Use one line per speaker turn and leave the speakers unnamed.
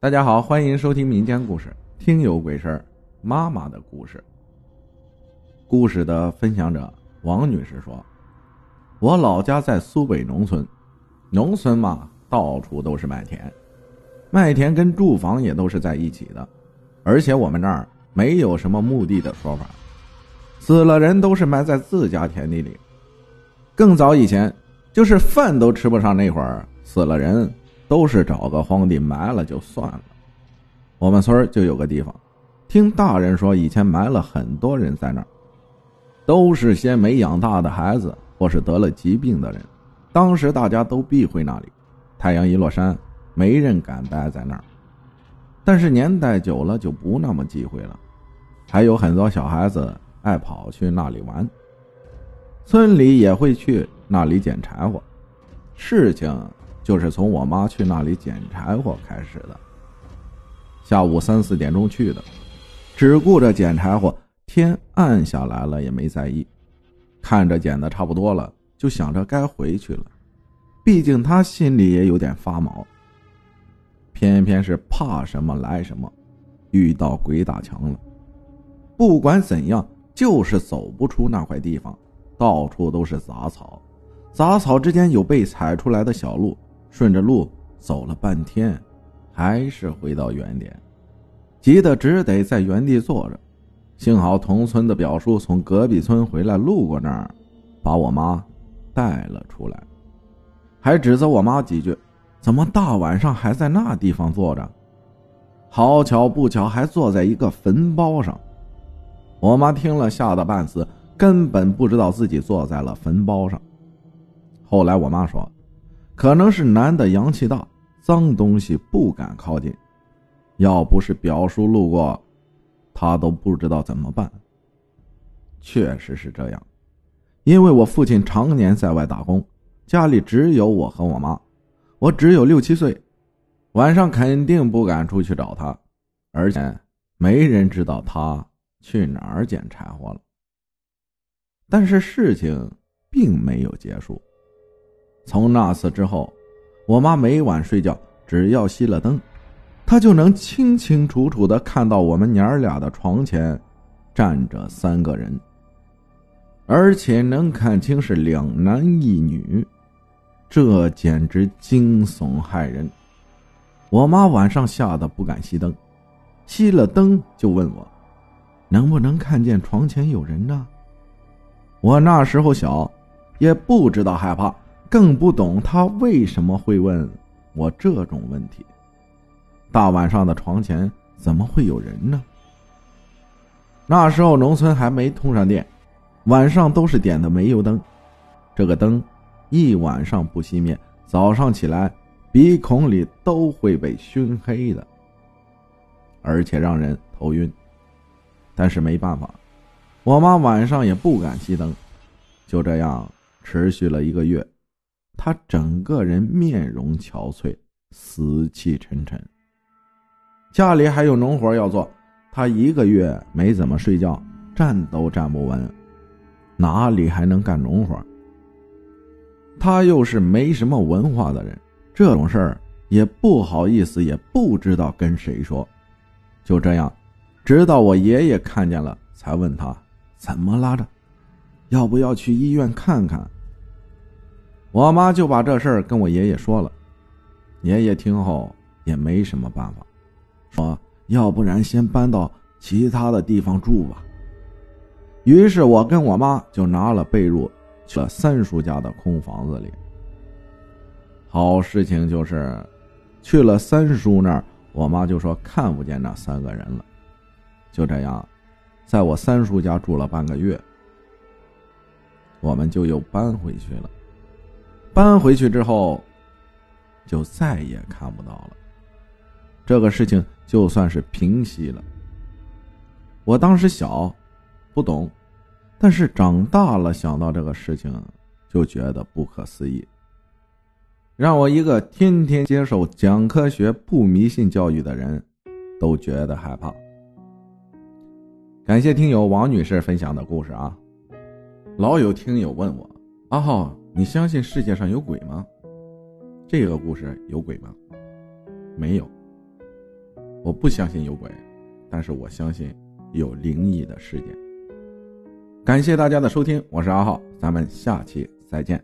大家好，欢迎收听民间故事《听有鬼事》妈妈的故事。故事的分享者王女士说：“我老家在苏北农村，农村嘛，到处都是麦田，麦田跟住房也都是在一起的，而且我们那儿没有什么墓地的说法，死了人都是埋在自家田地里。更早以前，就是饭都吃不上那会儿，死了人。”都是找个荒地埋了就算了。我们村就有个地方，听大人说以前埋了很多人在那儿，都是些没养大的孩子或是得了疾病的人。当时大家都避讳那里，太阳一落山，没人敢待在那儿。但是年代久了就不那么忌讳了，还有很多小孩子爱跑去那里玩，村里也会去那里捡柴火。事情。就是从我妈去那里捡柴火开始的。下午三四点钟去的，只顾着捡柴火，天暗下来了也没在意，看着捡的差不多了，就想着该回去了。毕竟他心里也有点发毛。偏偏是怕什么来什么，遇到鬼打墙了。不管怎样，就是走不出那块地方，到处都是杂草，杂草之间有被踩出来的小路。顺着路走了半天，还是回到原点，急得只得在原地坐着。幸好同村的表叔从隔壁村回来，路过那儿，把我妈带了出来，还指责我妈几句：“怎么大晚上还在那地方坐着？好巧不巧，还坐在一个坟包上。”我妈听了，吓得半死，根本不知道自己坐在了坟包上。后来我妈说。可能是男的阳气大，脏东西不敢靠近。要不是表叔路过，他都不知道怎么办。确实是这样，因为我父亲常年在外打工，家里只有我和我妈，我只有六七岁，晚上肯定不敢出去找他，而且没人知道他去哪儿捡柴火了。但是事情并没有结束。从那次之后，我妈每晚睡觉，只要熄了灯，她就能清清楚楚的看到我们娘儿俩的床前站着三个人，而且能看清是两男一女，这简直惊悚骇人。我妈晚上吓得不敢熄灯，熄了灯就问我，能不能看见床前有人呢？我那时候小，也不知道害怕。更不懂他为什么会问我这种问题。大晚上的床前怎么会有人呢？那时候农村还没通上电，晚上都是点的煤油灯。这个灯一晚上不熄灭，早上起来鼻孔里都会被熏黑的，而且让人头晕。但是没办法，我妈晚上也不敢熄灯，就这样持续了一个月。他整个人面容憔悴，死气沉沉。家里还有农活要做，他一个月没怎么睡觉，站都站不稳，哪里还能干农活？他又是没什么文化的人，这种事儿也不好意思，也不知道跟谁说。就这样，直到我爷爷看见了，才问他怎么拉着，要不要去医院看看？我妈就把这事儿跟我爷爷说了，爷爷听后也没什么办法，说要不然先搬到其他的地方住吧。于是我跟我妈就拿了被褥去了三叔家的空房子里。好事情就是，去了三叔那儿，我妈就说看不见那三个人了。就这样，在我三叔家住了半个月，我们就又搬回去了。搬回去之后，就再也看不到了。这个事情就算是平息了。我当时小，不懂，但是长大了想到这个事情，就觉得不可思议，让我一个天天接受讲科学、不迷信教育的人，都觉得害怕。感谢听友王女士分享的故事啊！老有听友问我，阿浩。你相信世界上有鬼吗？这个故事有鬼吗？没有。我不相信有鬼，但是我相信有灵异的事件。感谢大家的收听，我是阿浩，咱们下期再见。